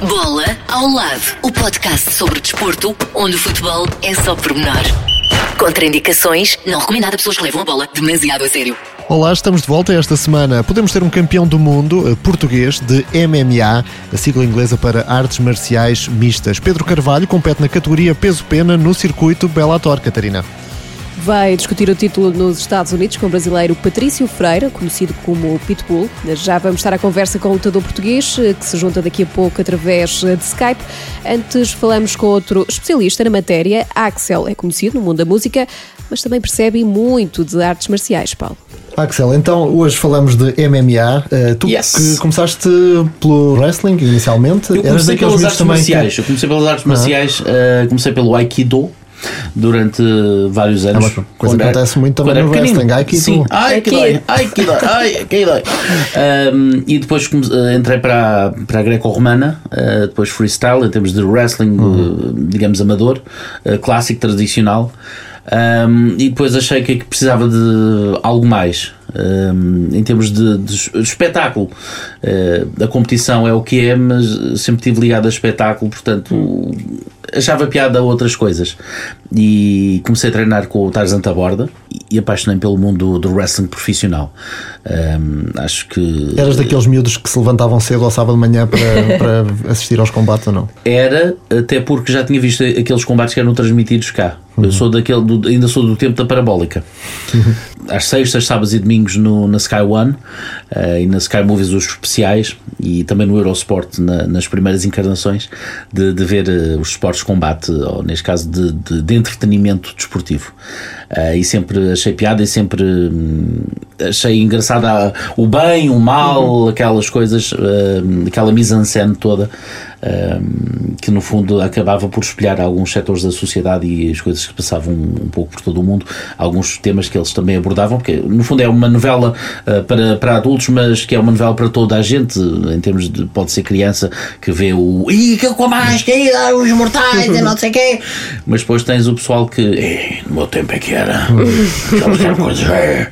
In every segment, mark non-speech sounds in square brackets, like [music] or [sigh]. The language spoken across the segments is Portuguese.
Bola ao lado, o podcast sobre desporto, onde o futebol é só pormenor. Contraindicações, não recomendado a pessoas que levam a bola demasiado a sério. Olá, estamos de volta esta semana. Podemos ter um campeão do mundo eh, português de MMA, a sigla inglesa para artes marciais mistas. Pedro Carvalho compete na categoria peso-pena no circuito Bellator, Catarina vai discutir o título nos Estados Unidos com o brasileiro Patrício Freira, conhecido como Pitbull. Já vamos estar à conversa com o lutador português, eh, que se junta daqui a pouco através eh, de Skype. Antes falamos com outro especialista na matéria, Axel. É conhecido no mundo da música, mas também percebe muito de artes marciais, Paulo. Axel, então hoje falamos de MMA. Uh, tu yes. que começaste pelo wrestling inicialmente. Eu comecei pelas artes marciais. Que... Eu comecei pelas artes ah. marciais, uh, comecei pelo Aikido durante vários anos. É uma coisa que acontece muito também no wrestling. Ai que Sim, ai que dói, ai que dói, ai que dói. Um, e depois eh, entrei para, para a greco-romana, uh, depois freestyle, em termos de wrestling, uhum. digamos, amador, uh, clássico, tradicional. Um, e depois achei que precisava de algo mais. Um, em termos de, de, de espetáculo, uh, a competição é o que é, mas sempre estive ligado a espetáculo, portanto achava piada a outras coisas. E comecei a treinar com o Tarzan Taborda e apaixonei pelo mundo do, wrestling profissional. Um, acho que. Eras daqueles miúdos que se levantavam cedo ao sábado de manhã para, [laughs] para assistir aos combates ou não? Era, até porque já tinha visto aqueles combates que eram transmitidos cá. Eu sou daquele, do, ainda sou do tempo da parabólica. Uhum. Às sextas, sábados e domingos no, na Sky One uh, e na Sky Movies os especiais e também no Eurosport na, nas primeiras encarnações de, de ver uh, os esportes de combate, ou neste caso de, de, de entretenimento desportivo. Uh, e sempre achei piada e sempre hum, achei engraçada o bem, o mal, uhum. aquelas coisas, aquela mise-en-scène toda que no fundo acabava por espelhar alguns setores da sociedade e as coisas que passavam um pouco por todo o mundo, alguns temas que eles também abordavam, porque no fundo é uma novela uh, para, para adultos, mas que é uma novela para toda a gente, em termos de pode ser criança que vê o e que com mais, que os mortais e não sei quê, mas depois tens o pessoal que no meu tempo é que era, [laughs] aquelas coisas é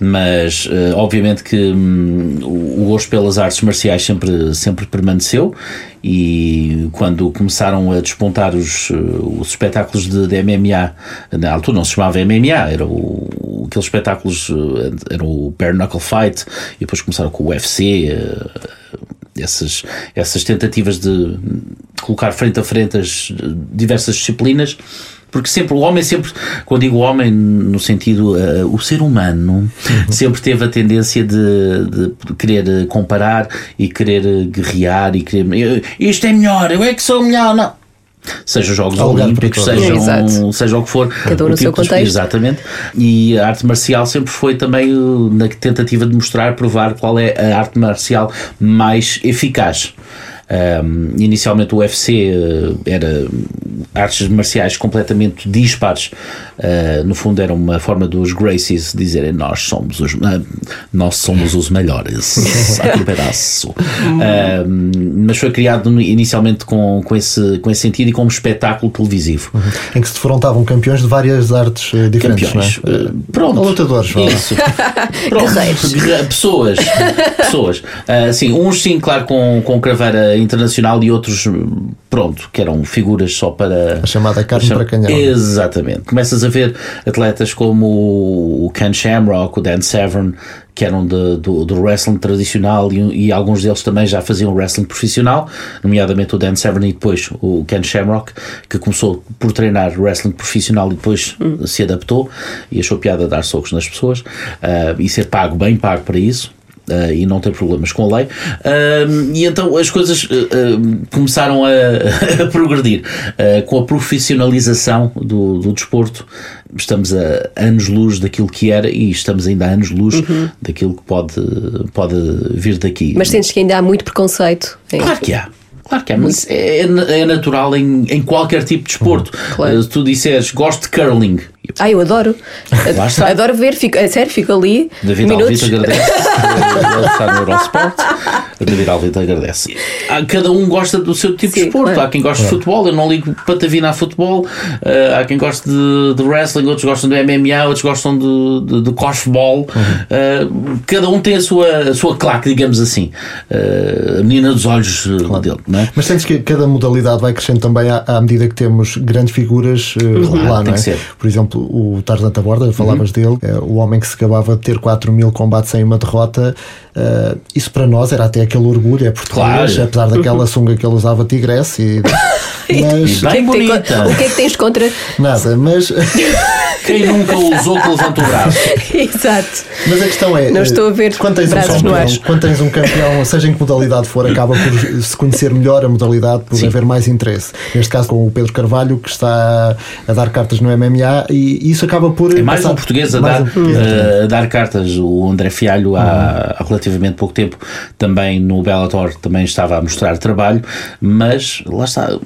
mas uh, obviamente que um, o gosto pelas artes marciais sempre, sempre permaneceu. E quando começaram a despontar os, uh, os espetáculos de, de, MMA, na altura não se chamava MMA, era o, aqueles espetáculos, uh, era o Bare Knuckle Fight e depois começaram com o UFC, essas, essas tentativas de colocar frente a frente as diversas disciplinas porque sempre o homem sempre quando digo homem no sentido uh, o ser humano uhum. sempre teve a tendência de, de, querer comparar e querer guerrear e querer isto é melhor eu é que sou melhor não seja Jogos Olímpicos, sejam, seja o que for. Cada um no seu contexto. Exatamente. E a arte marcial sempre foi também na tentativa de mostrar, provar qual é a arte marcial mais eficaz. Um, inicialmente o UFC uh, era artes marciais completamente dispares. Uh, no fundo era uma forma dos Gracies dizerem nós somos os, uh, nós somos os melhores [laughs] aquele pedaço. mas foi criado inicialmente com, com, esse, com esse sentido e como espetáculo televisivo. Uhum. Em que se defrontavam campeões de várias artes diferentes. Campeões. É? pronto. Lutadores. Isso. [laughs] pronto. Pessoas. Pessoas. sim, uns sim, claro, com, com craveira internacional e outros, pronto, que eram figuras só para. A chamada carne para canhão. Exatamente. Começas a ver atletas como o Ken Shamrock, o Dan Severn, que eram de, do, do wrestling tradicional e, e, alguns deles também já faziam wrestling profissional, nomeadamente o Dan Severn e depois o Ken Shamrock, que começou por treinar wrestling profissional e depois hum. se adaptou e achou piada dar socos nas pessoas uh, e ser pago, bem pago para isso. Uh, e não ter problemas com a lei. Uh, e então as coisas uh, começaram a, [laughs] a progredir. com a profissionalização do, do desporto, estamos a anos-luz daquilo que era e estamos ainda a anos-luz uhum. daquilo que pode, pode vir daqui. Mas sentes que ainda há muito preconceito? Claro que há. Claro que é, mas é, é natural em, em qualquer tipo de desporto. Claro. Se tu disseres gosto de curling Ah, eu adoro. Lá está. Adoro ver, fico, é sério, fico ali. David minutos. Alvito agradece. [laughs] Ele está no Eurosport. David Alvito agradece. Há- Cada um gosta do seu tipo Sim, de esporte. claro. Há quem goste de futebol, eu não ligo patavina a futebol. Eh, há quem goste de, de wrestling, outros gostam do MMA, outros gostam de, de, de cosball. Eh, cada um tem a sua, a sua claque, digamos assim. A menina dos olhos lá dele, não é? Mas sentes que cada modalidade vai crescendo também à, à medida que temos grandes figuras eh, lá, tem não é? que ser. Por exemplo, o Tarzan Taborda, falavas Uhum. dele, eh, o homem que se acabava de ter 4 mil combates sem uma derrota. eh, isso para nós era até aquele orgulho, é português, Claro. apesar daquela [laughs] sunga que ele usava tigresse. E, mas E bem O que é que tem bonita. co- O que é que tens contra. nada, mas, [laughs] Quem nunca usou que levanta o braço? Exato. mas a questão é. Não eh, estou a ver quando tens, um campeão, ar. quando tens um campeão, seja em que modalidade for, acaba por se conhecer melhor a modalidade, por Sim. haver mais interesse. Neste caso, com o Pedro Carvalho, que está a dar cartas no MMA, e isso acaba por. É mais passar- um português a mais dar, um português. eh, a dar cartas. O André Fialho, há, há relativamente pouco tempo, também no Bellator, também estava a mostrar trabalho, mas lá está,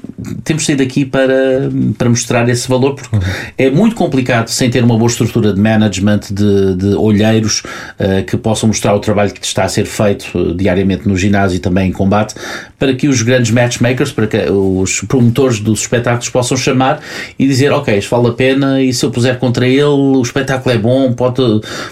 temos saído aqui para, para mostrar esse valor, porque é muito complicado sem ter uma boa estrutura de management, de, de olheiros eh, que possam mostrar o trabalho que está a ser feito eh, diariamente no ginásio e também em combate, para que os grandes matchmakers, para que os promotores dos espetáculos possam chamar e dizer, ok, isto vale a pena e se eu puser contra ele, o espetáculo é bom, pode,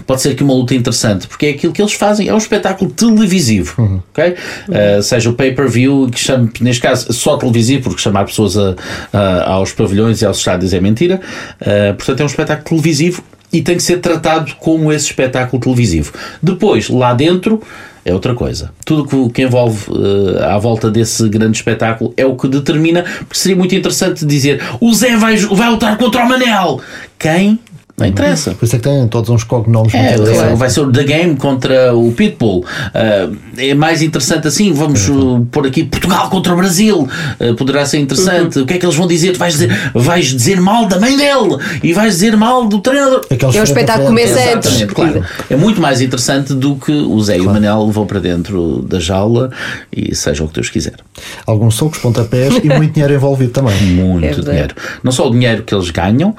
pode ser aqui uma luta interessante, porque é aquilo que eles fazem, é um espetáculo televisivo, ok? Uh, seja o pay-per-view, que chame, neste caso, só televisivo, porque chamar pessoas a- a- aos pavilhões e aos estádios é mentira, Uh, portanto é um espetáculo televisivo e tem que ser tratado como esse espetáculo televisivo. Depois, lá dentro, é outra coisa. Tudo que, que envolve eh, à volta desse grande espetáculo é o que determina, porque seria muito interessante dizer o Zé vai, vai lutar contra o Manel. Quem? Não interessa. Por isso é que têm todos uns cognomes É, muito é, interessantes. vai ser o The Game contra o Pitbull. Ah, é mais interessante assim. Vamos uh, pôr aqui Portugal contra o Brasil. Ah, poderá ser interessante. O que é que eles vão dizer? Tu vais dizer, vais dizer mal da mãe dele e vais dizer mal do treinador. Aqueles É um frente a espetáculo começa antes. Claro. É muito mais interessante do que o Zé e o Manel vão para dentro da jaula e seja o que Deus quiser. Alguns socos, pontapés e muito [laughs] dinheiro envolvido também. Muito É dinheiro. Não só o dinheiro que eles ganham,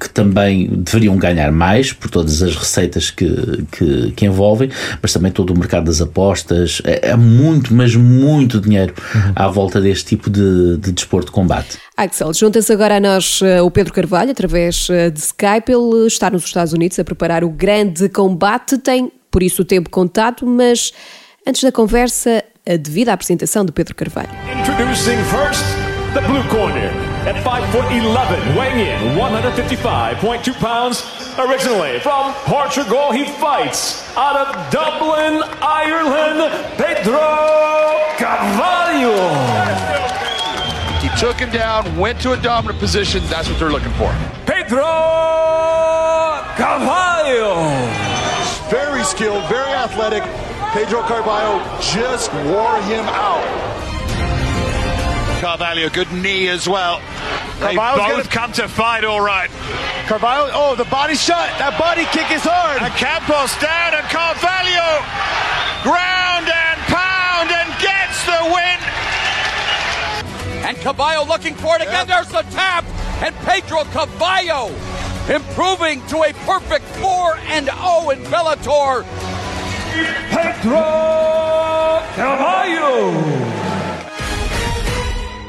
que também deveriam ganhar mais por todas as receitas que, que, que envolvem, mas também todo o mercado das apostas. É, é muito, mas muito dinheiro à volta deste tipo de, de desporto de combate. Axel, junta-se agora a nós eh, o Pedro Carvalho através eh, de Skype. Ele está nos Estados Unidos a preparar o grande combate, tem por isso o tempo contado, mas antes da conversa, a devida apresentação de Pedro Carvalho. Introducing first the blue corner at 5 foot 11, weighing in 155.2 pounds. Originally from Portugal, he fights out of Dublin, Ireland, Pedro Carvalho. He took him down, went to a dominant position. That's what they're looking for. Pedro Carvalho. Very skilled, very athletic. Pedro Carvalho just wore him out. Carvalho, good knee as well. They both gonna- come to fight all right. Carvalho, oh, the body shot. That body kick is hard. And Campos down, and Carvalho ground and pound and gets the win. And Caballo looking for it again. There's the tap. And Pedro Caballo improving to a perfect 4 and 0 in Bellator. Pedro Carvalho.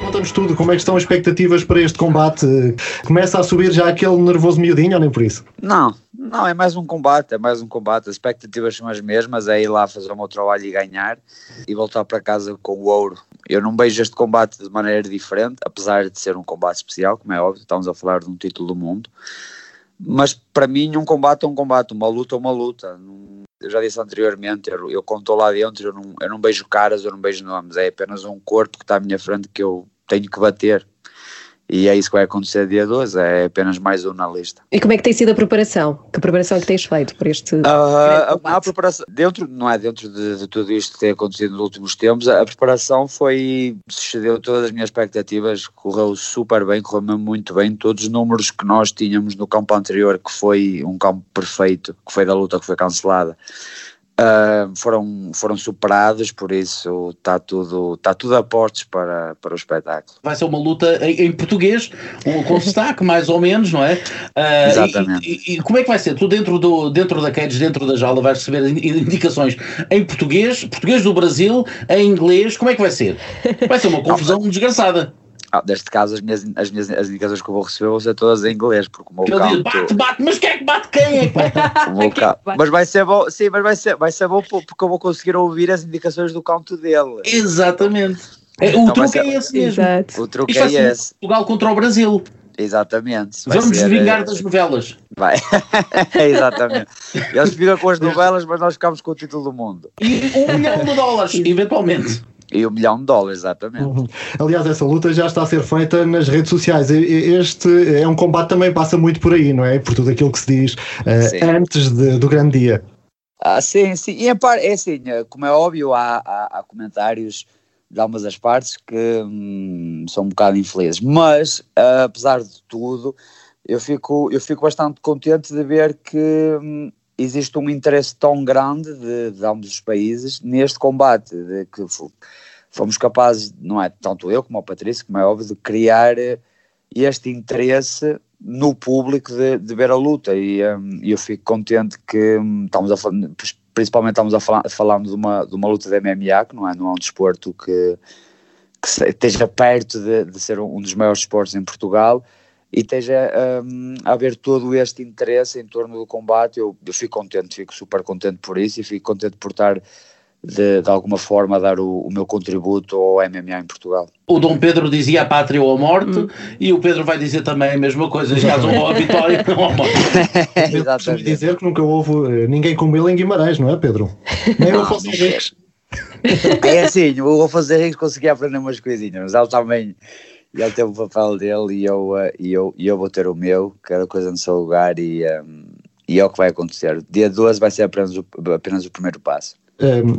Conta-nos tudo, como é que estão as expectativas para este combate? Começa a subir já aquele nervoso miudinho ou nem por isso? Não, não, é mais um combate, é mais um combate. As expectativas são as mesmas, é ir lá fazer o meu trabalho e ganhar e voltar para casa com o ouro. Eu não vejo este combate de maneira diferente, apesar de ser um combate especial, como é óbvio, estamos a falar de um título do mundo. Mas para mim, um combate é um combate, uma luta é uma luta. Eu já disse anteriormente, eu, eu estou lá dentro, eu não, eu não beijo caras, eu não beijo nomes, é apenas um corpo que está à minha frente que eu tenho que bater. E é isso que vai acontecer dia 12, é apenas mais um na lista. E como é que tem sido a preparação? Que preparação é que tens feito para este grande Ah, a, preparação, dentro, não é dentro de, de tudo isto que tem acontecido nos últimos tempos, a, preparação foi, excedeu todas as minhas expectativas, correu super bem, correu muito bem, todos os números que nós tínhamos no campo anterior, que foi um campo perfeito, que foi da luta que foi cancelada, Uh, foram, foram superados, por isso está tudo, está tudo a portos para, para o espetáculo. Vai ser uma luta em, em português, um, com sotaque, [laughs] mais ou menos, não é? Uh, Exatamente. E, e, e, como é que vai ser? Tu dentro, do, dentro da cage, dentro da jaula, vais receber indicações em português, português do Brasil, em inglês, como é que vai ser? Vai ser uma [laughs] confusão desgraçada. Ah, neste caso, as minhas, as minhas as indicações que eu vou receber vão ser todas em inglês, porque o meu Ele canto... diz, bate, bate, mas quem é que bate quem? [laughs] É que bate? o meu ca- Mas vai ser bom, sim, mas vai ser, vai ser bom porque eu vou conseguir ouvir as indicações do canto dele. Exatamente. É, o Então truque ser- é esse mesmo. Exato. O truque Isto é ser esse. Portugal contra o Brasil. Exatamente. Vamos ser, vingar eh, das novelas. Vai. [laughs] Exatamente. Eles ficam com as novelas, mas nós ficamos com o título do mundo. E um milhão de dólares, [laughs] eventualmente. E um milhão de dólares, exatamente. Uhum. Aliás, essa luta já está a ser feita nas redes sociais. Este é um combate que também passa muito por aí, não é? Por tudo aquilo que se diz Sim. antes de- do grande dia. Ah, sim, sim. E é, par- é assim, eh, como é óbvio, há, há, há comentários de algumas das partes que hum, são um bocado infelizes. Mas, ah, apesar de tudo, eu fico, eu fico bastante contente de ver que hum, existe um interesse tão grande de, de ambos os países neste combate, de que fo- fomos capazes, não é tanto eu como o Patrício, como é óbvio, de criar eh, este interesse no público de, de ver a luta. E hum, eu fico contente que hum, estamos a principalmente estamos a falar de uma, de uma luta de MMA, que não é, não é um desporto que, que esteja perto de, de ser um dos maiores esportes em Portugal e esteja hum, a haver todo este interesse em torno do combate, eu, eu fico contente, fico super contente por isso e fico contente por estar de, de alguma forma a dar o, o meu contributo ao MMA em Portugal. O Dom Pedro dizia a pátria ou a morte, e o Pedro vai dizer também a mesma coisa, neste caso, ou a vitória ou a morte. [laughs] Exatamente. dizer que nunca houve eh, ninguém como ele em Guimarães, não é, Pedro? Nem o Afonso Henriques. É assim, o Afonso Henriques conseguia aprender umas coisinhas, mas ele também ele teve o papel dele e eu, eh, e eu, e eu vou ter o meu, cada coisa no seu lugar e, ehm, e é o que vai acontecer. Dia 12 vai ser apenas o, apenas o primeiro passo.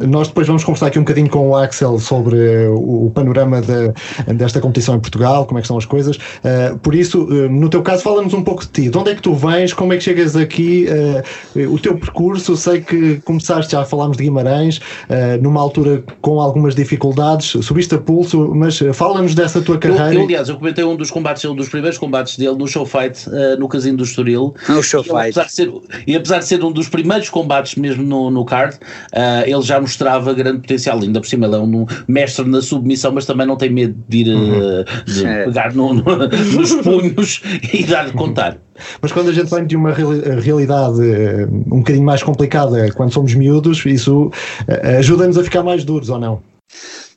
Nós depois vamos conversar aqui um bocadinho com o Axel sobre eh, o, panorama de- desta competição em Portugal, como é que são as coisas. Eh, por isso, eh, no teu caso, fala-nos um pouco de ti. De onde é que tu vens? Como é que chegas aqui? Eh, o teu percurso, sei que começaste, já falámos de Guimarães, eh, numa altura com algumas dificuldades, subiste a pulso, mas fala-nos dessa tua Eu, carreira. eu, aliás, eu comentei um dos combates, um dos primeiros combates dele no show fight no Casino do Estoril. No show E ele, apesar fight. de ser, e apesar de ser um dos primeiros combates mesmo no, no card, ele já mostrava grande potencial. Ainda por cima, ele é um mestre na submissão, mas também não tem medo de ir eh, de É. pegar no- no- nos [laughs] punhos e dar de contar. Mas quando a gente vem de uma reali- realidade eh, um bocadinho mais complicada, quando somos miúdos, isso eh, ajuda-nos a ficar mais duros, ou não?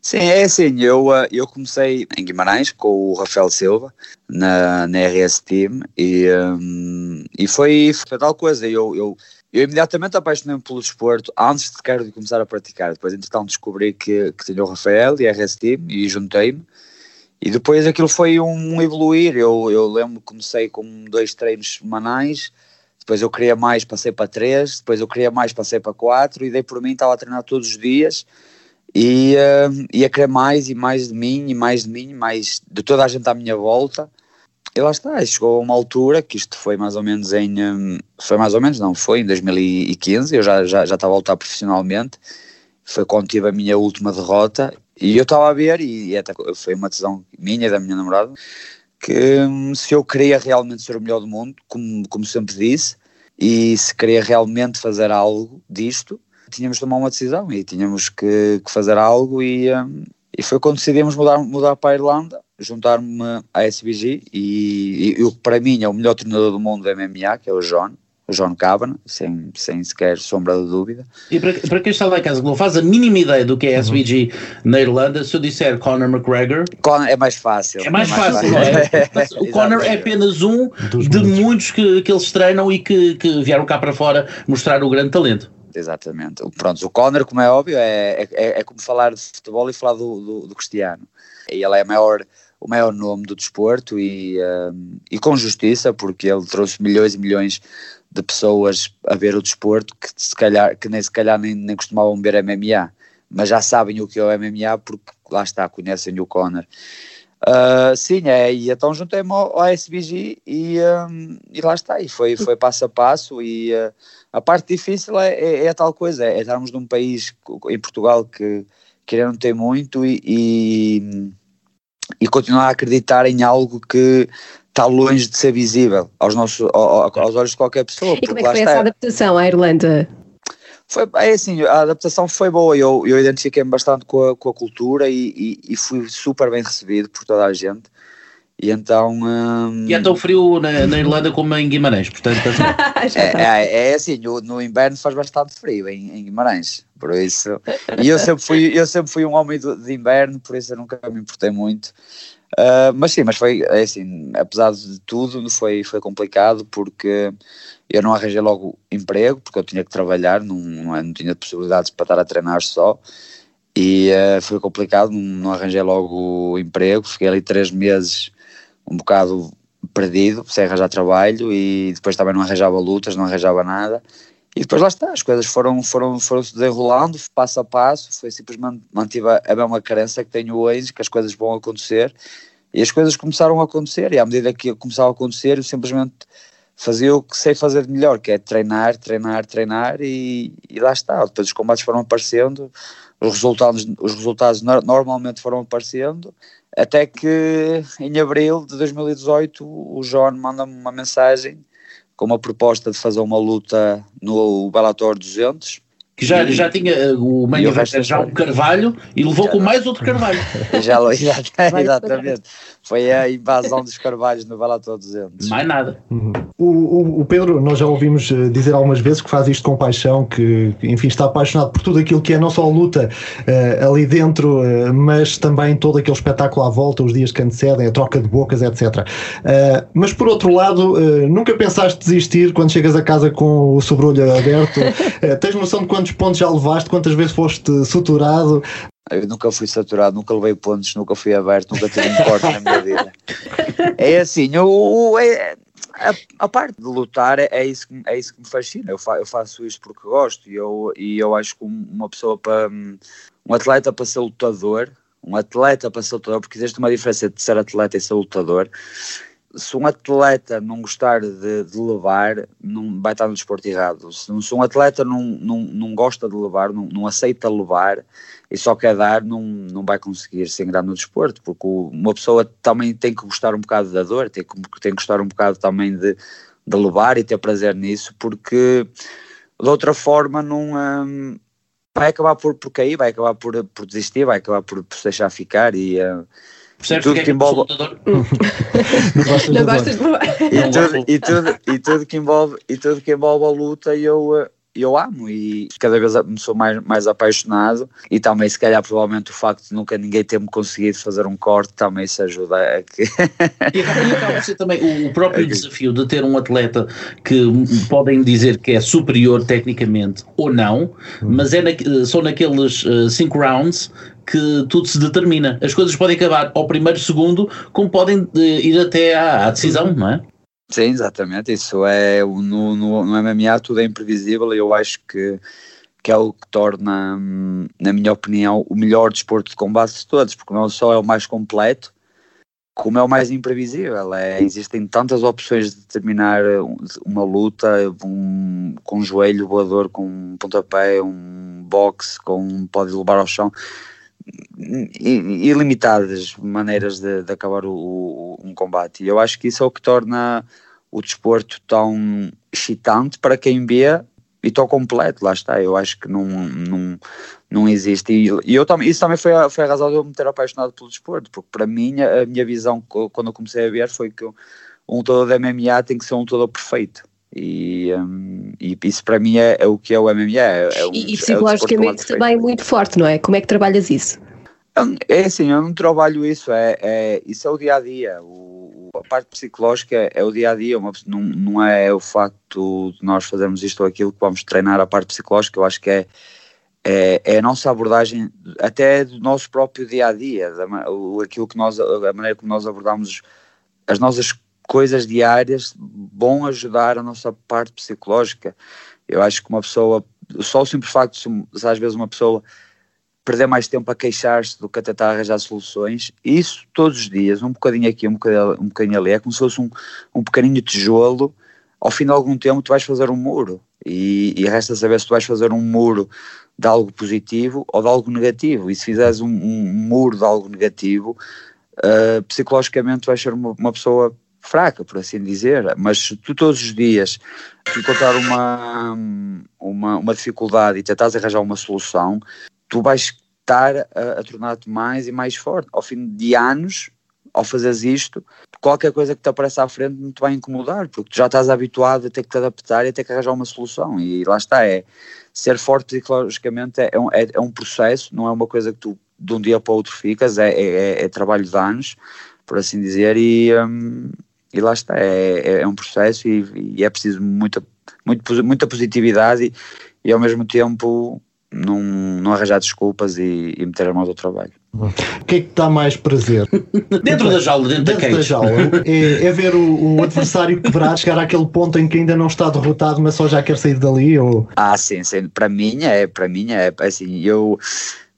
Sim, é assim, eu, eu comecei em Guimarães com o Rafael Silva na, na RS Team e, hum, e foi, foi tal coisa, eu, eu, eu imediatamente apaixonei-me pelo desporto antes de sequer de começar a praticar, depois entretanto descobri que, que tinha o Rafael e a RS Team e juntei-me. E depois aquilo foi um evoluir, eu, eu lembro que comecei com dois treinos semanais, depois eu queria mais, passei para três, depois eu queria mais, passei para quatro e dei por mim, estava a treinar todos os dias e uh, ia querer mais e mais de mim e mais de mim, mais de toda a gente à minha volta. E lá está, chegou a uma altura que isto foi mais ou menos em. hum, foi mais ou menos, não, foi em 2015. Eu já, já, já estava a lutar profissionalmente. Foi quando tive a minha última derrota. E eu estava a ver, e, e até foi uma decisão minha da minha namorada, que hum, se eu queria realmente ser o melhor do mundo, como, como sempre disse, e se queria realmente fazer algo disto, tínhamos de tomar uma decisão e tínhamos que, que fazer algo e, hum, e foi quando decidimos mudar, mudar para a Irlanda, juntar-me à SBG e, e o que para mim é o melhor treinador do mundo da MMA, que é o John, o John Cabana, sem, sem sequer sombra de dúvida. E para, para quem está lá em casa que não faz a mínima ideia do que é SBG na Irlanda, se eu disser Conor McGregor, Conor é mais fácil. é mais fácil, não é? Mas [laughs] O Conor é apenas um Dos de muitos. muitos que, que eles treinam e que, que vieram cá para fora mostrar o grande talento. Exatamente. O- Pronto, o Conor, como é óbvio, é, é, é como falar de futebol e falar do, do, do Cristiano. E ele é a maior, o maior nome do desporto e, um, e com justiça, porque ele trouxe milhões e milhões de pessoas a ver o desporto que se calhar, que nem se calhar nem, nem costumavam ver MMA, mas já sabem o que é o MMA porque lá está, conhecem o Conor. Uh, sim, é, e então juntei-me ao, ao SBG e, um, e lá está, e foi, foi passo a passo e uh, a parte difícil é, é, é, a tal coisa, é estarmos num país em Portugal que, que tem muito e, e, e, continuar a acreditar em algo que está longe de ser visível aos, nossos, aos, olhos de qualquer pessoa. E como é que foi essa adaptação à Irlanda? Foi, é assim, a adaptação foi boa, eu, eu identifiquei-me bastante com a, com a cultura e, e, e, fui super bem recebido por toda a gente. E então. Hum, e é tão frio na, na, Irlanda como em Guimarães, portanto. [laughs] [laughs] é, é, é, assim, no, no, inverno faz bastante frio em, em, Guimarães, por isso. E eu sempre fui, eu sempre fui um homem de, inverno, por isso eu nunca me importei muito. Uh, mas sim, mas foi é assim, apesar de tudo, foi, foi complicado porque eu não arranjei logo emprego, porque eu tinha que trabalhar, não, não, não tinha possibilidades para estar a treinar só, e uh, foi complicado, não, não, arranjei logo emprego, fiquei ali três meses um bocado perdido, sem arranjar trabalho, e depois também não arranjava lutas, não arranjava nada, e depois lá está, as coisas foram, foram, foram se desenrolando, passo a passo, foi simplesmente mantive a, mesma carência que tenho hoje, que as coisas vão acontecer, e as coisas começaram a acontecer, e à medida que começavam a acontecer, eu simplesmente fazia o que sei fazer de melhor, que é treinar, treinar, treinar, e, e lá está. Depois os combates foram aparecendo, os resultados, os resultados normalmente foram aparecendo, até que em abril de 2018 o John manda-me uma mensagem com uma proposta de fazer uma luta no Bellator 200 que já, e, já tinha uh, o meio evento já um Carvalho e levou já com mais outro Carvalho. [laughs] Já, [laughs] [laughs] exatamente. Foi a invasão dos Carvalhos no Bellator 200. Mais nada. Uhum. O, o, o, Pedro, nós já ouvimos eh, dizer algumas vezes que faz isto com paixão, que enfim está apaixonado por tudo aquilo que é não só a luta uh, ali dentro, uh, mas também todo aquele espetáculo à volta, os dias que antecedem, a troca de bocas, etc. mas por outro lado, nunca pensaste desistir quando chegas a casa com o sobrolho aberto? tens noção de quantos quantos pontos já levaste? Quantas vezes foste suturado? Eu nunca fui saturado, nunca levei pontos, nunca fui aberto, nunca tive um corte na minha vida. [laughs] É assim, eu, é, a, a, parte de lutar é, é, isso que, é isso que me fascina. Eu, fa, eu faço isto porque gosto e eu, e eu acho que uma pessoa para. Um atleta para ser lutador, um atleta para ser lutador, porque existe uma diferença de ser atleta e ser lutador se um atleta não gostar de, de, levar, não vai estar no desporto errado. Se, se um atleta não, não, não gosta de levar, não, não aceita levar e só quer dar, não, não vai conseguir se engrar no desporto, porque uma pessoa também tem que gostar um bocado da dor, tem que, tem que gostar um bocado também de, de levar e ter prazer nisso, porque de outra forma não. Hum, vai acabar por, por cair, vai acabar por, por desistir, vai acabar por, por se deixar ficar e. Hum, Percebes tudo que, que envolve. não gostas, não gostas de e tudo, e, tudo, e, tudo que envolve, e tudo que envolve a luta eu, eu amo. E cada vez me sou mais, mais apaixonado. E também se calhar provavelmente o facto de nunca ninguém ter-me conseguido fazer um corte também se ajuda a que... e acaba a ser também o próprio [laughs] desafio de ter um atleta que podem dizer que é superior tecnicamente ou não, mas é na, são naqueles 5 uh, rounds que tudo se determina. As coisas podem acabar ao primeiro segundo, como podem uh, ir até à, à, decisão, não é? Sim, exatamente. Isso é no, no, no MMA tudo é imprevisível e eu acho que, que é o que torna, na minha opinião, o melhor desporto de combate de todos, porque não só é o mais completo, como é o mais imprevisível. É, existem tantas opções de terminar uma luta um, com um joelho voador, com um pontapé, um boxe, com pode levar ao chão ilimitadas maneiras de, de acabar o, o, um combate. E eu acho que isso é o que torna o desporto tão excitante para quem vê e tão completo, lá está. Eu acho que não, não, não existe. E, eu também, isso também foi a, foi a razão de eu me ter apaixonado pelo desporto, porque para mim a, minha visão quando eu comecei a ver foi que um lutador de MMA tem que ser um lutador perfeito. E, um, e isso para mim é, é, o que é o MMA. É, é um, e, e psicologicamente também é muito forte, não é? Como é que trabalhas isso? É assim, eu não trabalho isso, é, é, isso é o dia a dia. O, a parte psicológica é, é o dia a dia, uma, não, não é o facto de nós fazermos isto ou aquilo que vamos treinar a parte psicológica, eu acho que é, é, é a nossa abordagem até do nosso próprio dia a dia, da, aquilo que nós, a maneira como nós abordamos as nossas coisas diárias vão ajudar a nossa parte psicológica. Eu acho que uma pessoa, só o simples facto de às vezes uma pessoa perder mais tempo a queixar-se do que a tentar arranjar soluções. Isso todos os dias, um bocadinho aqui, um bocadinho, um bocadinho ali, é como se fosse um, um pequenino tijolo. Ao fim de algum tempo, tu vais fazer um muro. E, e resta saber se tu vais fazer um muro de algo positivo ou de algo negativo. E se fizeres um, um muro de algo negativo, uh, psicologicamente vais ser uma, uma, pessoa fraca, por assim dizer. Mas se tu todos os dias encontrar uma, uma, uma dificuldade e tentares arranjar uma solução, tu vais estar a, a tornar-te mais e mais forte. Ao fim de anos, ao fazeres isto, qualquer coisa que te apareça à frente não te vai incomodar, porque tu já estás habituado a ter que te adaptar e a ter que arranjar uma solução. E lá está, é ser forte psicologicamente é, um, é, é um processo, não é uma coisa que tu de um dia para o outro ficas, é, é, é, é trabalho de anos, por assim dizer, e, um, e lá está, é, é, é um processo e, e, é preciso muita, muito, muita positividade e, e ao mesmo tempo não, não arranjar desculpas e, e meter a mão ao trabalho. O que é que dá mais prazer? [laughs] dentro da jaula, dentro, dentro da, da jaula. É, é ver o, o, [laughs] adversário quebrar, chegar àquele ponto em que ainda não está derrotado, mas só já quer sair dali? Ou... Ah, sim, sim. Para mim é, para mim é assim, eu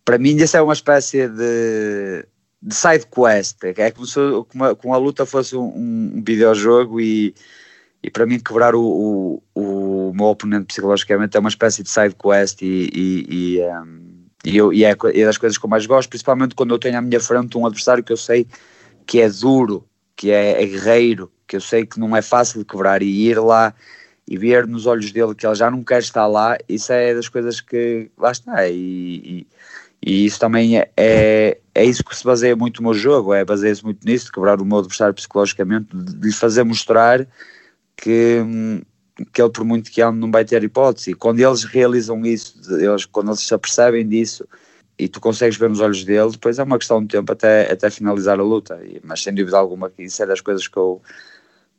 para mim isso é uma espécie de, de side quest, é como se como como a luta fosse um, um videojogo e e para mim quebrar o, o, o meu oponente psicologicamente é uma espécie de side quest e, e, e, um, e, eu, e é, é das coisas que eu mais gosto, principalmente quando eu tenho à minha frente um adversário que eu sei que é duro, que é, é guerreiro, que eu sei que não é fácil de quebrar e ir lá e ver nos olhos dele que ele já não quer estar lá, isso é das coisas que lá está e, e, e isso também é, é, é, isso que se baseia muito o meu jogo, é baseia-se muito nisso, quebrar o meu adversário psicologicamente, de lhe fazer mostrar que, que ele por muito que ande não vai ter hipótese. E quando eles realizam isso, eles, quando eles se apercebem disso e tu consegues ver nos olhos dele, depois é uma questão de tempo até, até finalizar a luta. E, mas sem dúvida alguma, isso é das coisas que eu,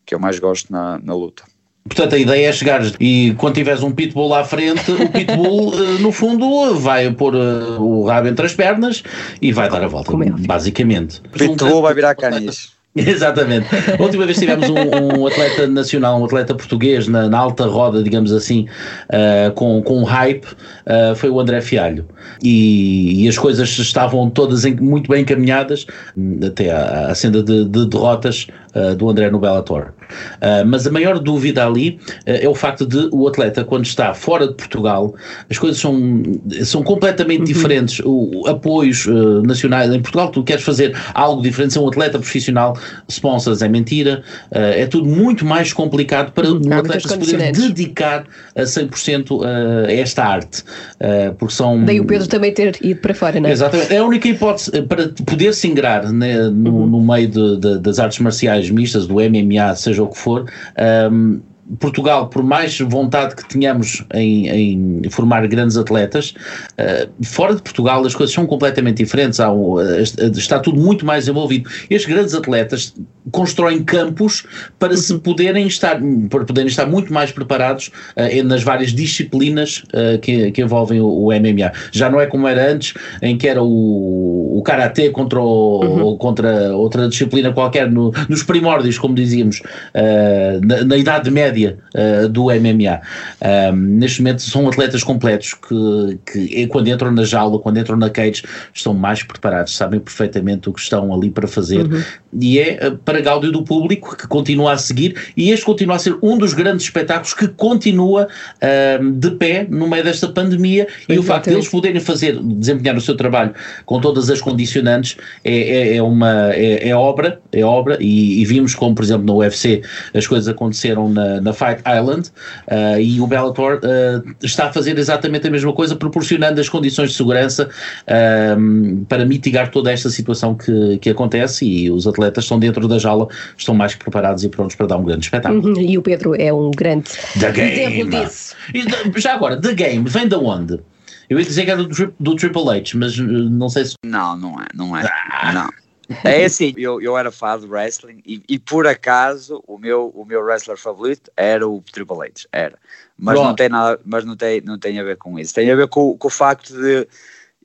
que eu mais gosto na, na luta. Portanto, a ideia é chegar e quando tiveres um pitbull à frente, o pitbull, [laughs] eh, no fundo, vai pôr eh, o rabo entre as pernas e vai dar a volta, basicamente. O pitbull vai virar canis. [laughs] Exatamente. A última vez tivemos um, um, atleta nacional, um atleta português na, na alta roda, digamos assim, uh, com, com hype, uh, foi o André Fialho. E, e as coisas estavam todas em, muito bem encaminhadas, até à, à senda de, de derrotas uh, do André no Bellator. mas a maior dúvida ali é o facto de o atleta, quando está fora de Portugal, as coisas são, são completamente uhum. diferentes. O, apoios nacionais em Portugal, tu queres fazer algo diferente, ser um atleta profissional sponsors é mentira, uh, é tudo muito mais complicado para o atleta se poder dedicar a 100% a esta arte, uh, porque são... Daí o Pedro também ter ido para fora, não é? Exatamente, é a única hipótese eh, para poder se ingrar né, no, uhum. no, meio de, de, das artes marciais mistas, do MMA, seja o que for, um, Portugal, por mais vontade que tenhamos em, em formar grandes atletas, uh, fora de Portugal as coisas são completamente diferentes, há, uh, está tudo muito mais envolvido. Estes grandes atletas constroem campos para se poderem estar, para poderem estar muito mais preparados uh, nas várias disciplinas que, que, envolvem o, o, MMA. Já não é como era antes, em que era o, o karatê contra, o, uhum. contra outra disciplina qualquer, no, nos primórdios, como dizíamos, na, na Idade Média uh, do MMA. Neste momento são atletas completos que, que, quando entram na jaula, quando entram na cage, estão mais preparados, sabem perfeitamente o que estão ali para fazer. Uhum. E é uh, para gáudio do público que continua a seguir, e este continua a ser um dos grandes espetáculos que continua uh, de pé no meio desta pandemia. e o facto de eles poderem fazer, desempenhar o seu trabalho com todas as condicionantes é, é, é uma é, é, obra, é obra, e, e, vimos como, por exemplo, no UFC as coisas aconteceram na, na Fight Island uh, e o Bellator uh, está a fazer exatamente a mesma coisa, proporcionando as condições de segurança para mitigar toda esta situação que, que acontece e os atletas estão dentro da jaula, estão mais preparados e prontos para dar um grande espetáculo. Uhum, e o Pedro é um grande The Game. E, já agora, The Game vem de onde? Eu ia dizer que era do, do Triple H, mas não sei se. Não, não é, não é. Ah. Não. É assim, eu, eu era fã de wrestling e, e, por acaso o meu, o meu wrestler favorito era o Triple H, era. Mas não tem nada, mas não tem, não tem a ver com isso. Tem a ver com, com o facto de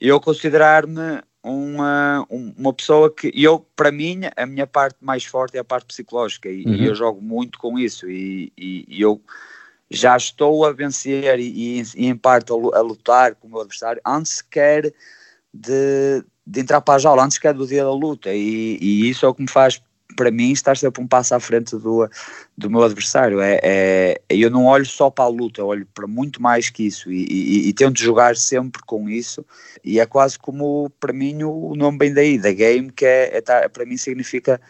eu considerar-me uma, uma pessoa que eu, para mim, a minha parte mais forte é a parte psicológica e, uhum. e eu jogo muito com isso e, e, e, eu já estou a vencer e, em parte a, lutar com o meu adversário antes sequer de, de entrar para a jaula antes que é do dia da luta e, e isso é o que me faz para mim estar sempre um passo à frente do, do meu adversário. É, é eu não olho só para a luta, olho para muito mais que isso e, e, e, tento jogar sempre com isso. E é quase como para mim o nome bem daí, da game que é, é para mim significa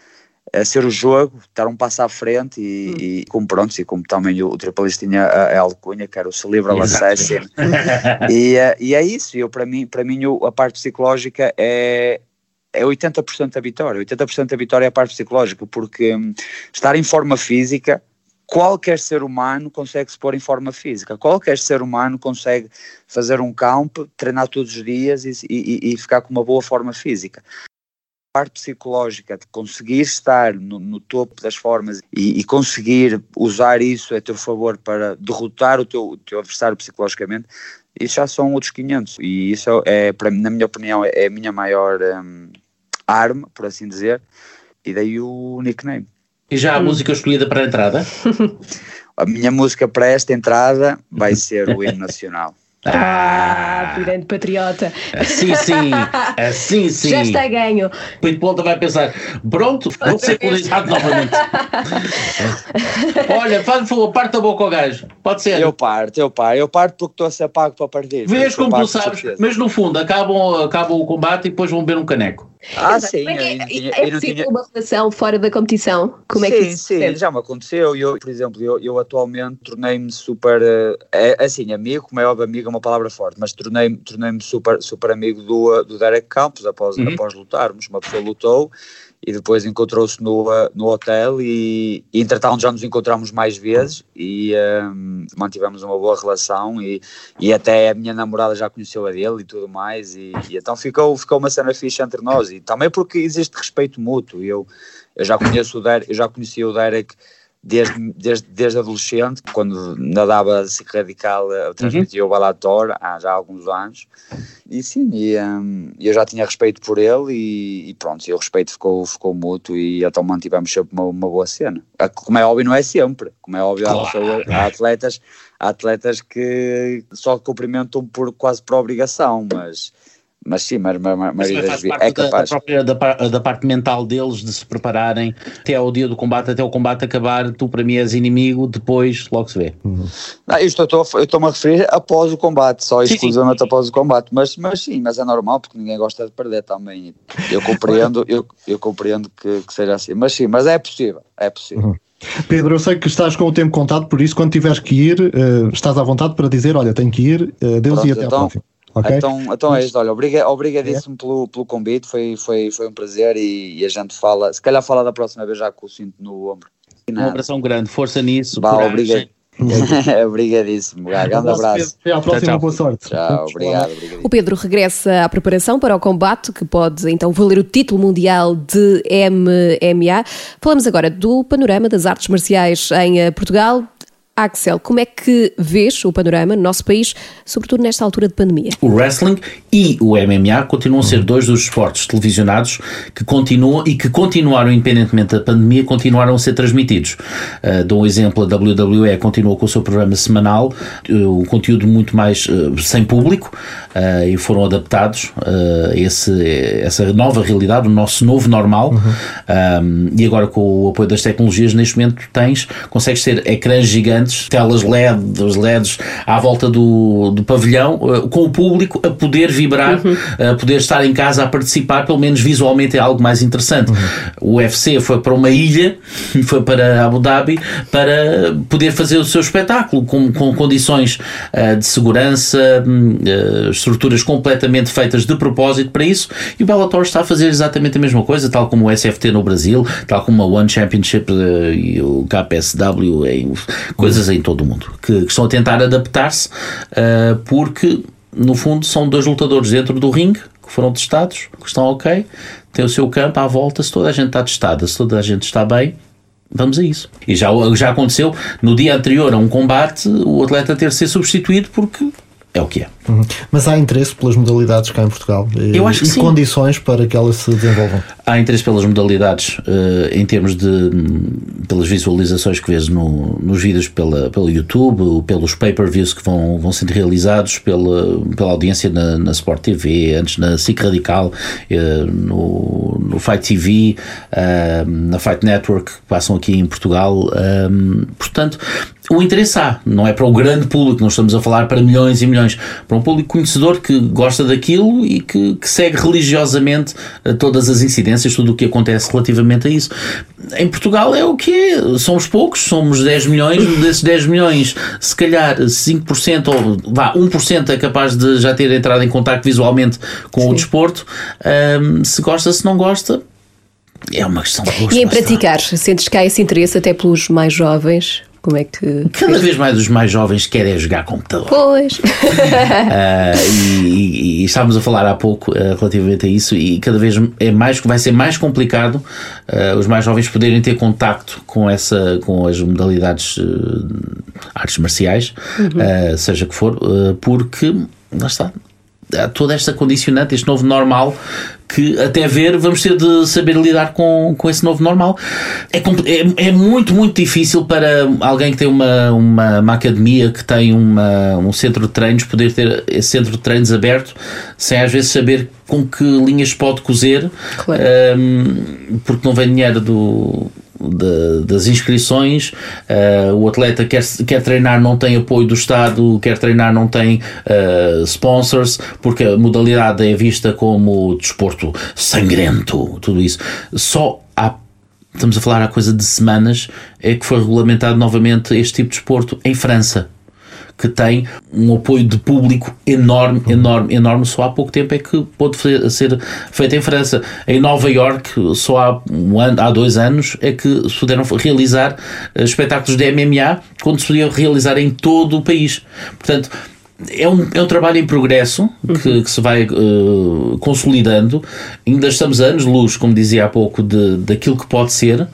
a ser o jogo, estar um passo à frente e, hum. e como pronto, e como também o, o Triple tinha a, a alcunha, que era o Celebral Assassin, [laughs] e, eh, e é isso, eu, para mim, para mim a parte psicológica é, é 80% da vitória, 80% da vitória é a parte psicológica, porque hum, estar em forma física, qualquer ser humano consegue se pôr em forma física, qualquer ser humano consegue fazer um campo, treinar todos os dias e, e, e ficar com uma boa forma física. Parte psicológica de conseguir estar no, no topo das formas e, e, conseguir usar isso a teu favor para derrotar o teu, o teu adversário psicologicamente, isso já são outros 500 e isso é, para, na minha opinião, é a minha maior um, arma, por assim dizer, e daí o nickname. E já a hum. música escolhida para a entrada? [laughs] a minha música para esta entrada vai ser o hino nacional. [laughs] Ah, grande patriota. Assim sim, assim [laughs] sim. Já está ganho. O Pitbull vai pensar, pronto, vou ser colonizado novamente. [laughs] Olha, faz favor, parte a boca ao gajo. Pode ser. Eu parto, eu parto, eu parto porque estou a ser pago para partir. Vês como tu sabes, mas no fundo acabam, acabam o combate e depois vão beber um caneco. Ah, sim. É, é, é possível tinha... uma relação fora da competição? Como sim, é que isso Sim, já me aconteceu. Eu, por exemplo, eu, eu atualmente tornei-me super, é, assim, amigo, como é óbvio, amigo é uma palavra forte, mas tornei-me tornei super, super amigo do, do Derek Campos após, uhum. após lutarmos. Uma pessoa lutou e depois encontrou-se no, no hotel e, e entretanto já nos encontramos mais vezes e um, mantivemos uma boa relação e, e até a minha namorada já conheceu a dele e tudo mais e, e então ficou, ficou uma cena fixa entre nós e também porque existe respeito mútuo. Eu, eu já conheço o Derek, eu já conheci o Derek desde, desde, desde adolescente, quando nadava assim radical, eu transmitia uhum. o Balator há já alguns anos, e sim, e, um, eu já tinha respeito por ele e, e pronto, e o respeito ficou, ficou mútuo e então mantivemos sempre uma, uma boa cena. Como é óbvio, não é sempre, como é óbvio, claro. há, pessoas, há atletas, há atletas que só cumprimentam por, quase por obrigação, mas mas sim, mas, mas, mas, mas é capaz. Da, da, própria, da, da, parte mental deles de se prepararem até ao dia do combate, até o combate acabar, tu para mim és inimigo, depois logo se vê. Uhum. Não, isto eu estou-me a referir após o combate, só sim, exclusivamente sim. após o combate, mas, mas sim, mas é normal porque ninguém gosta de perder também. Eu compreendo, eu, eu compreendo que, que seja assim, mas sim, mas é possível, é possível. Uhum. Pedro, eu sei que estás com o tempo contado, por isso, quando tiveres que ir, uh, estás à vontade para dizer: Olha, tenho que ir, uh, Deus Pronto, e até então, à próxima. Okay. Então, então é isso, olha, obriga, obrigadíssimo é. pelo, pelo convite, foi, foi, foi um prazer e, e, a gente fala, se calhar fala da próxima vez já com o cinto no ombro. Um abração grande, força nisso. Bah, obrigado. [laughs] Obrigadíssimo, grande abraço. Até à próxima, tchau, boa sorte. Tchau, obrigado, obrigado. O Pedro regressa à preparação para o combate, que pode então valer o título mundial de MMA. Falamos agora do panorama das artes marciais em eh, Portugal. Axel, como é que vês o panorama no nosso país, sobretudo nesta altura de pandemia? O wrestling e o MMA continuam a ser dois dos esportes televisionados que continuam e que continuaram, independentemente da pandemia, continuaram a ser transmitidos. Uh, dou um exemplo, a WWE continuou com o seu programa semanal, uh, um conteúdo muito mais uh, sem público, uh, e foram adaptados a esse, essa nova realidade, o nosso novo normal. Uhum. Um, e agora, com o apoio das tecnologias, neste momento tens, consegues ter ecrãs gigantes gigantes, telas LED, os LEDs à volta do, do pavilhão, eh, com o público a poder vibrar, uhum. a poder estar em casa a participar, pelo menos visualmente é algo mais interessante. Uhum. O UFC foi para uma ilha, [laughs] foi para Abu Dhabi, para poder fazer o seu espetáculo com, com condições uh, de segurança, uh, estruturas completamente feitas de propósito para isso, e o Bellator está a fazer exatamente a mesma coisa, tal como o SFT no Brasil, tal como a One Championship e o KPSW, coisas coisas em todo o mundo que, que estão a tentar adaptar-se uh, porque no fundo são dois lutadores dentro do ringue que foram testados, que estão ok, têm o seu campo à volta, se toda a gente está testada, se toda a gente está bem, vamos a isso. E já, já aconteceu no dia anterior a um combate o atleta ter de ser substituído porque é o que é. Uhum. Mas há interesse pelas modalidades cá em Portugal? E, Eu acho que e sim. condições para que elas se desenvolvam? Há interesse pelas modalidades eh, em termos de hum, pelas visualizações que vês no, nos vídeos pela, pelo YouTube, pelos pay-per-views que vão, vão sendo realizados, pela, pela audiência na, na Sport TV, antes na SIC Radical, eh, no, no Fight TV, eh, na Fight Network, que passam aqui em Portugal. eh, portanto, o interesse há, não é para o grande público, não estamos a falar para milhões e milhões, para um público conhecedor que gosta daquilo e que, que segue religiosamente eh, todas as incidências, tudo o que acontece relativamente a isso. Em Portugal é o que é, somos poucos, somos 10 milhões, desses 10 milhões, se calhar 5% ou vá, 1% é capaz de já ter entrado em contato visualmente com o desporto. Ahm, se gosta, se não gosta, é uma questão de gosto. E em está. praticar, sentes que há esse interesse até pelos mais jovens? Como é que. Cada vez mais os mais jovens querem jogar computador. Pois. [laughs] Ah, e, e- e estávamos a falar há pouco ah, relativamente a isso e cada vez é mais vai ser mais complicado ah, os mais jovens poderem ter contacto com essa com as modalidades artes marciais ah, seja que for porque lá está há toda esta condicionante, este novo normal, que até ver vamos ter de saber lidar com, com esse novo normal. É, é, é muito, muito difícil para alguém que tem uma, uma, uma academia, que tem uma, um centro de treinos, poder ter esse centro de treinos aberto, sem às vezes saber com que linhas pode cozer, Claro. um, porque não vem dinheiro do, da- das inscrições, uh, o atleta quer, quer treinar, não tem apoio do Estado, quer treinar, não tem uh, sponsors, porque a modalidade é vista como desporto sangrento, tudo isso. Só há estamos a falar há coisa de semanas, é que foi regulamentado novamente este tipo de desporto em França. Que tem um apoio de público enorme, enorme, enorme. Só há pouco tempo é que pôde ser feito em França. Em Nova York, só há, um ano, há dois anos, é que se puderam realizar eh, espetáculos de MMA quando se podiam realizar em todo o país. Portanto, é um, é um trabalho em progresso que, que se vai eh, consolidando. Ainda estamos a anos-luz, como dizia há pouco, de, daquilo que pode ser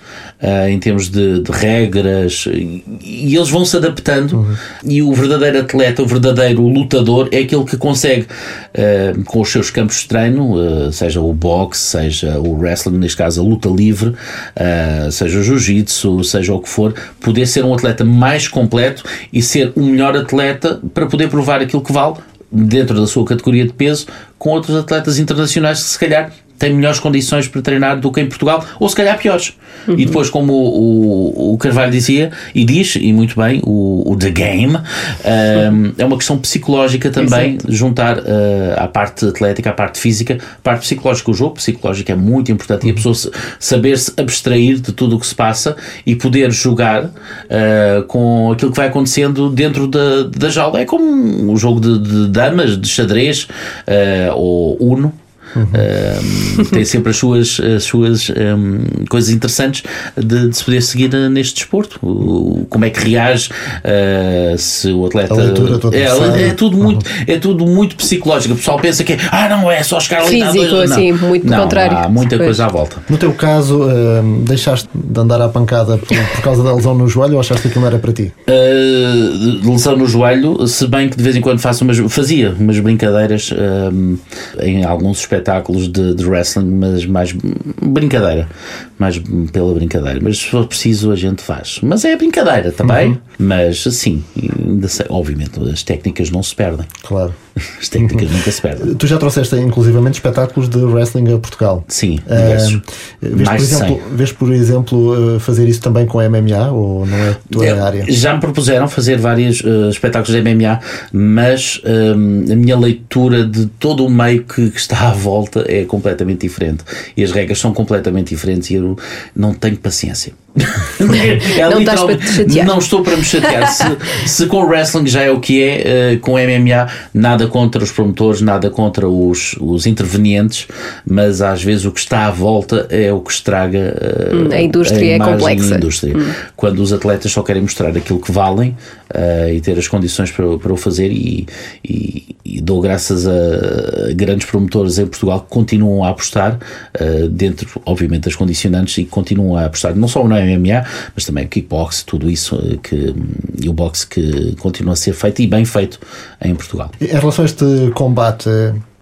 eh, em termos de, de regras e, e eles vão se adaptando. E o verdadeiro atleta, o verdadeiro lutador, é aquele que consegue, eh, com os seus campos de treino, eh, seja o boxe, seja o wrestling, neste caso a luta livre, seja o jiu-jitsu, seja o que for, poder ser um atleta mais completo e ser o melhor atleta para poder provar aquilo que vale dentro da sua categoria de peso com outros atletas internacionais que se calhar têm melhores condições para treinar do que em Portugal, ou se calhar piores. E depois, como o, o, o Carvalho dizia, e diz, e muito bem, o, o The Game, um, é uma questão psicológica também, juntar uh, à parte atlética, à parte física, a parte psicológica. O jogo psicológico é muito importante e a pessoa se- saber-se abstrair de tudo o que se passa e poder jogar uh, com aquilo que vai acontecendo dentro da, da jaula. É como um jogo de, de damas, de xadrez uh, ou Uno. Um, tem sempre as suas, as suas um, coisas interessantes de, de se poder seguir neste desporto. O- como é que reage uh, se o atleta. A leitura do é, é tudo muito, é tudo muito psicológico. O pessoal pensa que é, ah, não é só chegar ali Físico, dois- não. assim, muito não, contrário. Há muita Pois. coisa à volta. No teu caso, hum, deixaste de andar à pancada por, por causa da lesão no joelho ou achaste que aquilo não era para ti? Uh, lesão no joelho, se bem que de vez em quando faço umas, fazia umas brincadeiras um, em alguns espetáculos de, de wrestling, mas mais brincadeira, mais pela brincadeira. Mas se for preciso, a gente faz. Mas é brincadeira também. Mas assim, ainda sei, obviamente, as técnicas não se perdem. Claro. As técnicas nunca se perdem. Tu já trouxeste inclusivamente espetáculos de wrestling a Portugal. Sim, Hum, diversos. vês, por Mais de exemplo, 100. vês, por exemplo, uh, fazer isso também com MMA ou não é a tua É, área? Já me propuseram fazer vários eh, espetáculos de MMA, mas hum, a minha leitura de todo o meio que, que está à volta é completamente diferente. E as regras são completamente diferentes e eu não tenho paciência. [laughs] É Não estás para te chatear. Não estou para me chatear. Se, se com o wrestling já é o que é, eh, com o MMA, nada contra os promotores, nada contra os, os intervenientes, mas às vezes o que está à volta é o que estraga eh, Hum, a indústria é imagem da complexa. indústria. Quando os atletas só querem mostrar aquilo que valem eh, e ter as condições para, para o fazer, e, e- e dou graças a grandes promotores em Portugal que continuam a apostar, eh, dentro, obviamente, das condicionantes e continuam a apostar, não só no MMA, mas também o kickbox, tudo isso eh, que, e o boxe que continua a ser feito e bem feito em Portugal. Em relação a este combate,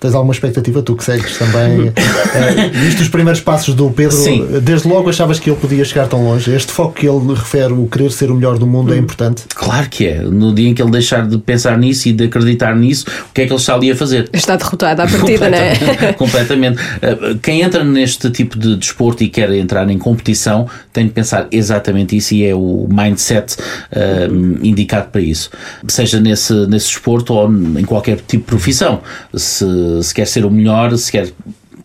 Tens alguma expectativa? Tu que segues também. é, [laughs] viste os primeiros passos do Pedro, Sim. desde logo achavas que ele podia chegar tão longe. Este foco que ele refere, o querer ser o melhor do mundo, é importante. Claro que é. No dia em que ele deixar de pensar nisso e de acreditar nisso, o que é que ele está ali a fazer? Está derrotado à partida, não é? Completamente. [laughs] Completamente. Uh, Quem entra neste tipo de desporto e quer entrar em competição tem de pensar exatamente isso e é o mindset uh, indicado para isso. Seja nesse, nesse desporto ou em qualquer tipo de profissão. Se, se quer ser o melhor, se quer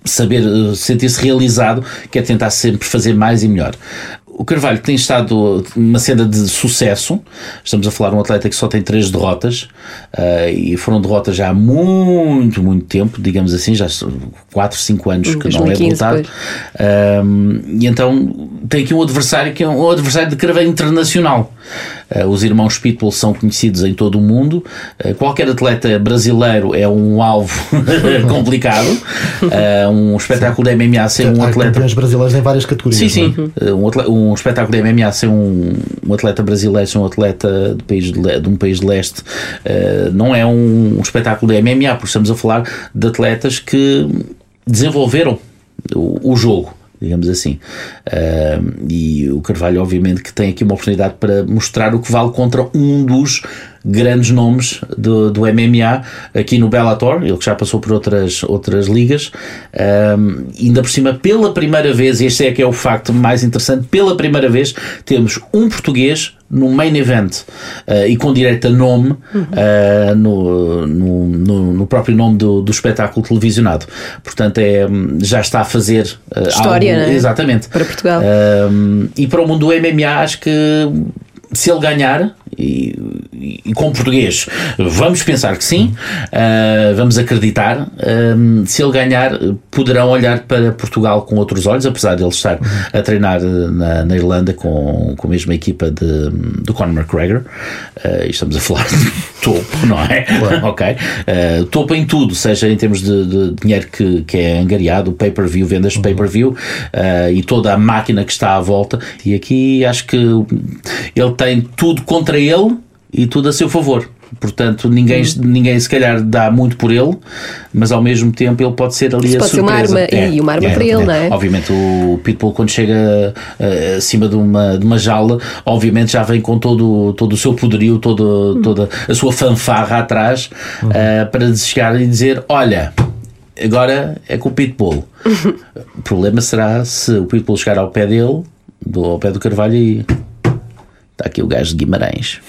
saber uh, sentir-se realizado, quer tentar sempre fazer mais e melhor. O Carvalho tem estado uma cena de sucesso. Estamos a falar de um atleta que só tem três derrotas uh, e foram derrotas já há muito, muito tempo, digamos assim, já 4, 5 anos que não é derrotado. Um, e então tem aqui um adversário que é um adversário de craveio internacional. Uh, os irmãos Pitbull são conhecidos em todo o mundo. Uh, qualquer atleta brasileiro é um alvo [laughs] complicado. um espetáculo de MMA ser um atleta. campeões brasileiros em várias categorias. Sim, sim. é? Um, atleta- um espetáculo de MMA ser um, um atleta brasileiro, ser um atleta de, país de, de um país de leste, eh, não é um, um espetáculo de MMA, porque estamos a falar de atletas que desenvolveram o, o jogo. Digamos assim, Ah, e o Carvalho, obviamente, que tem aqui uma oportunidade para mostrar o que vale contra um dos grandes nomes do, do MMA aqui no Bellator, ele que já passou por outras, outras ligas, um, ainda por cima, pela primeira vez, este é que é o facto mais interessante, pela primeira vez temos um português no main event uh, e com direito a nome uh, no, no, no- próprio nome do, do espetáculo televisionado. Portanto, é, já está a fazer uh, História, algo- não é? Exatamente. Para Portugal. E para o mundo do MMA, acho que se ele ganhar, e, e- e com português, vamos pensar que sim, uh, vamos acreditar. um, se ele ganhar, poderão olhar para Portugal com outros olhos, apesar de ele estar a treinar uh, na, na Irlanda com, com a mesma equipa de, do Conor McGregor. Uh, estamos a falar de [laughs] topo, não é? ok. Uh, topo em tudo, seja em termos de, de dinheiro que, que é angariado, pay-per-view, vendas de pay-per-view uh, e toda a máquina que está à volta. E aqui acho que ele tem tudo contra ele e tudo a seu favor. Portanto, ninguém, ninguém se calhar dá muito por ele, mas ao mesmo tempo ele pode ser ali Isso a pode ser uma surpresa. arma, e uma arma para ele, não é? Obviamente o Pitbull quando chega eh, acima de uma, de uma jaula, obviamente já vem com todo, todo o seu poderio, todo, toda a sua fanfarra atrás eh, para chegar e dizer, olha, agora é com o Pitbull. [laughs] o problema será se o Pitbull chegar ao pé dele, do, ao pé do Carvalho e está aqui o gajo de Guimarães.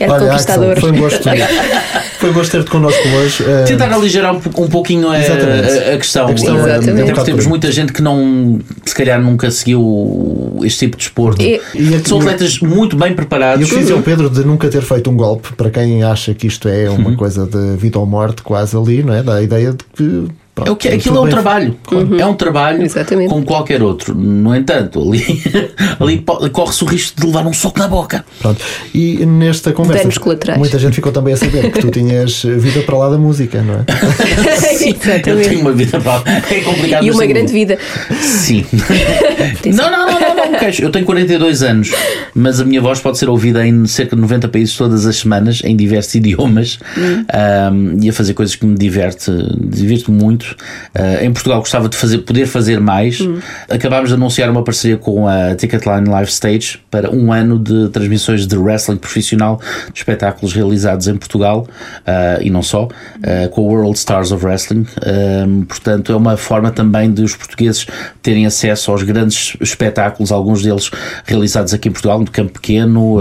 Era [laughs] Olha, conquistador. Axel, foi um gosto, [laughs] foi um gosto ter-te connosco hoje. Uh, Tentar aligerar um, um pouquinho a, a- a questão. A questão é- Até Exatamente. porque temos muita gente que não, se calhar nunca seguiu este tipo de desporto. E- E aqui- São atletas muito bem E preparados. o que dizia o Pedro de nunca ter feito um golpe, para quem acha que isto é uma Uhum. coisa de vida ou morte, quase ali, não é? Dá a ideia de que. Pronto, É o que, aquilo é um trabalho. É um trabalho Exatamente. como qualquer outro. No entanto, ali, [laughs] ali corre-se o risco de levar um soco na boca. Pronto. E nesta conversa, muita gente ficou também a saber que tu tinhas vida para lá da música, não é? [laughs] Eu tenho uma vida para É complicado. E uma grande vida. Sim. [laughs] não, não, não, não, não. Eu tenho 42 anos, mas a minha voz pode ser ouvida em cerca de 90 países todas as semanas, em diversos idiomas, um, e a fazer coisas que me diverte, divirto muito. Uh, em Portugal gostava de fazer, poder fazer mais. Acabámos de anunciar uma parceria com a Ticketline Live Stage para um ano de transmissões de wrestling profissional, de espetáculos realizados em Portugal uh, e não só, uh, com a World Stars of Wrestling. Um, portanto, é uma forma também de os portugueses terem acesso aos grandes espetáculos, alguns deles realizados aqui em Portugal, no Campo Pequeno,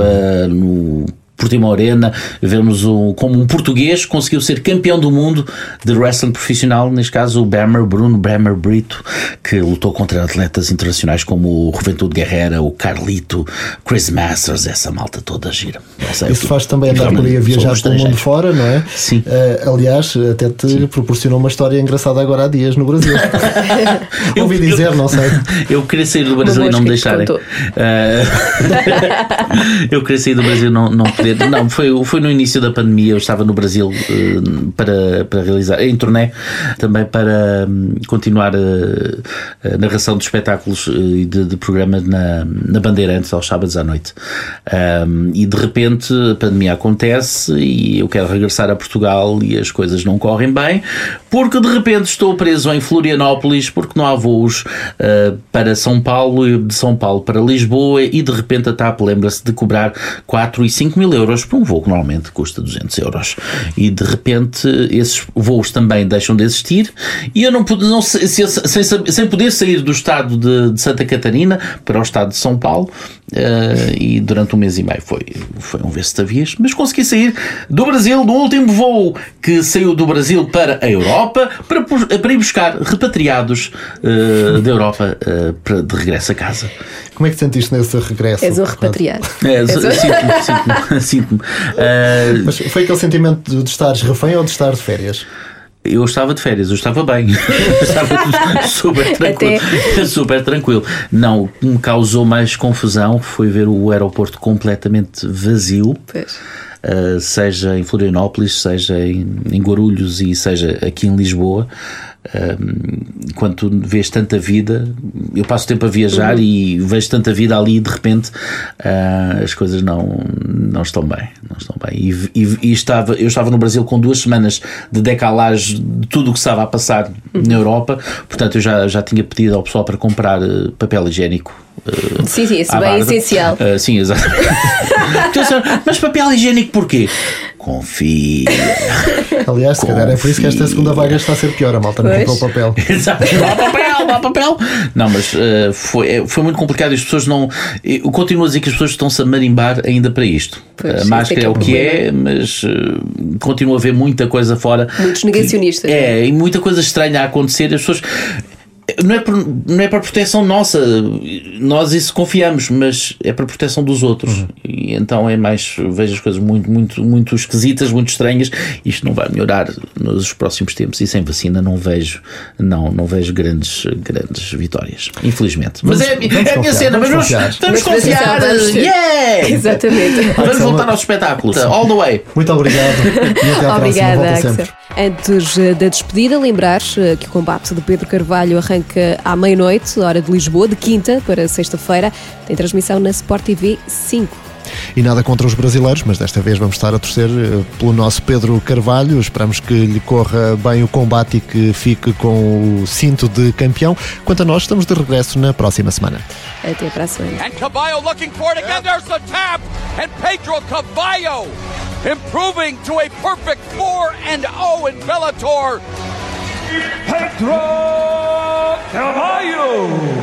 no Portimão Arena, vemos o, como um português conseguiu ser campeão do mundo de wrestling profissional, neste caso o Bremer, Bruno Bremer Brito, que lutou contra atletas internacionais como o Juventude Guerrera, o Carlito, Chris Masters, essa malta toda gira. Essa Isso faz também andar por aí a viajar pelo mundo fora, não é? Sim. Eh, aliás, até te proporcionou uma história engraçada agora há dias no Brasil. [laughs] Eu- Ouvi dizer, eu- não sei. Eu queria sair do Brasil e não me deixarem. Eh, [laughs] eu queria sair do Brasil e não, não não, foi, foi no início da pandemia, eu estava no Brasil uh, para, para realizar, em turnê, também para um, continuar a, a, narração de espetáculos e de, de programas na, na Bandeirantes aos sábados à noite. Um, e de repente a pandemia acontece e eu quero regressar a Portugal e as coisas não correm bem, porque de repente estou preso em Florianópolis porque não há voos uh, para São Paulo e de São Paulo para Lisboa e de repente a TAP lembra-se de cobrar 4 e 5 mil euros por um voo que normalmente custa 200 euros. E de repente esses voos também deixam de existir e eu não pude, não, sem, sem, sem poder sair do estado de, de, Santa Catarina para o estado de São Paulo uh, e durante um mês e meio foi, foi um vez, mas consegui sair do Brasil, do último voo que saiu do Brasil para a Europa para, para ir buscar repatriados uh, da Europa uh, para, de regresso a casa. Como é que te sentiste nesse regresso? És o repatriado. É, sinto-me, [laughs] sinto-me. [laughs] Uh, Mas foi aquele sentimento de estares refém ou de estar de férias? Eu estava de férias, eu estava bem, [laughs] estava super tranquilo, Até... super tranquilo. Não, o que me causou mais confusão foi ver o aeroporto completamente vazio. Pois. Uh, seja em Florianópolis, seja em, em Guarulhos e seja aqui em Lisboa um, quando tu vês tanta vida, eu passo tempo a viajar uhum. e vejo tanta vida ali e de repente uh, as coisas não, não estão bem. Não estão bem. E, e, e, estava, eu estava no Brasil com duas semanas de decalagem de tudo o que estava a passar uhum. na Europa, portanto eu já, já tinha pedido ao pessoal para comprar uh, papel higiênico Uh, sim, sim, isso bem essencial. Uh, sim, exato. [laughs] Mas papel higiênico porquê? Confia. [laughs] Aliás, se calhar é por isso que esta segunda vaga está a ser pior. A malta não comprou papel. [laughs] Exato, dá papel, dá papel. Não, mas uh, foi, é, foi muito complicado. As pessoas não. Eu continuo a dizer que as pessoas estõe-se a marimbar ainda para isto. Pois, a máscara é, é, o que é, mas uh, continua a haver muita coisa fora. Muitos negacionistas. É, é, e muita coisa estranha a acontecer. As pessoas não é, por, não é para proteção nossa, nós isso confiamos, mas é para proteção dos outros. Uhum. E então é mais, vejo as coisas muito, muito, muito esquisitas, muito estranhas. Isto não vai melhorar nos próximos tempos e sem vacina não vejo, não, não vejo grandes, grandes vitórias, infelizmente. Mas é, é a minha cena, mas vamos, vamos confiar. Yeah! Exatamente. Vamos voltar aos espetáculos. All the way. Muito obrigado. Obrigada, Antes eh, da despedida, lembrar eh, que o combate de Pedro Carvalho arranca à meia-noite, hora de Lisboa, de quinta para sexta-feira. Tem transmissão na Sport TV 5. E nada contra os brasileiros, mas desta vez vamos estar a torcer eh, pelo nosso Pedro Carvalho. Esperamos que lhe corra bem o combate e que fique com o cinto de campeão. Quanto a nós, estamos de regresso na próxima semana. Até para a semana. And Caballo looking for it again. There's the tap. And Pedro Caballo improving to a perfect 4 and 0 in Bellator. Pedro Caballo.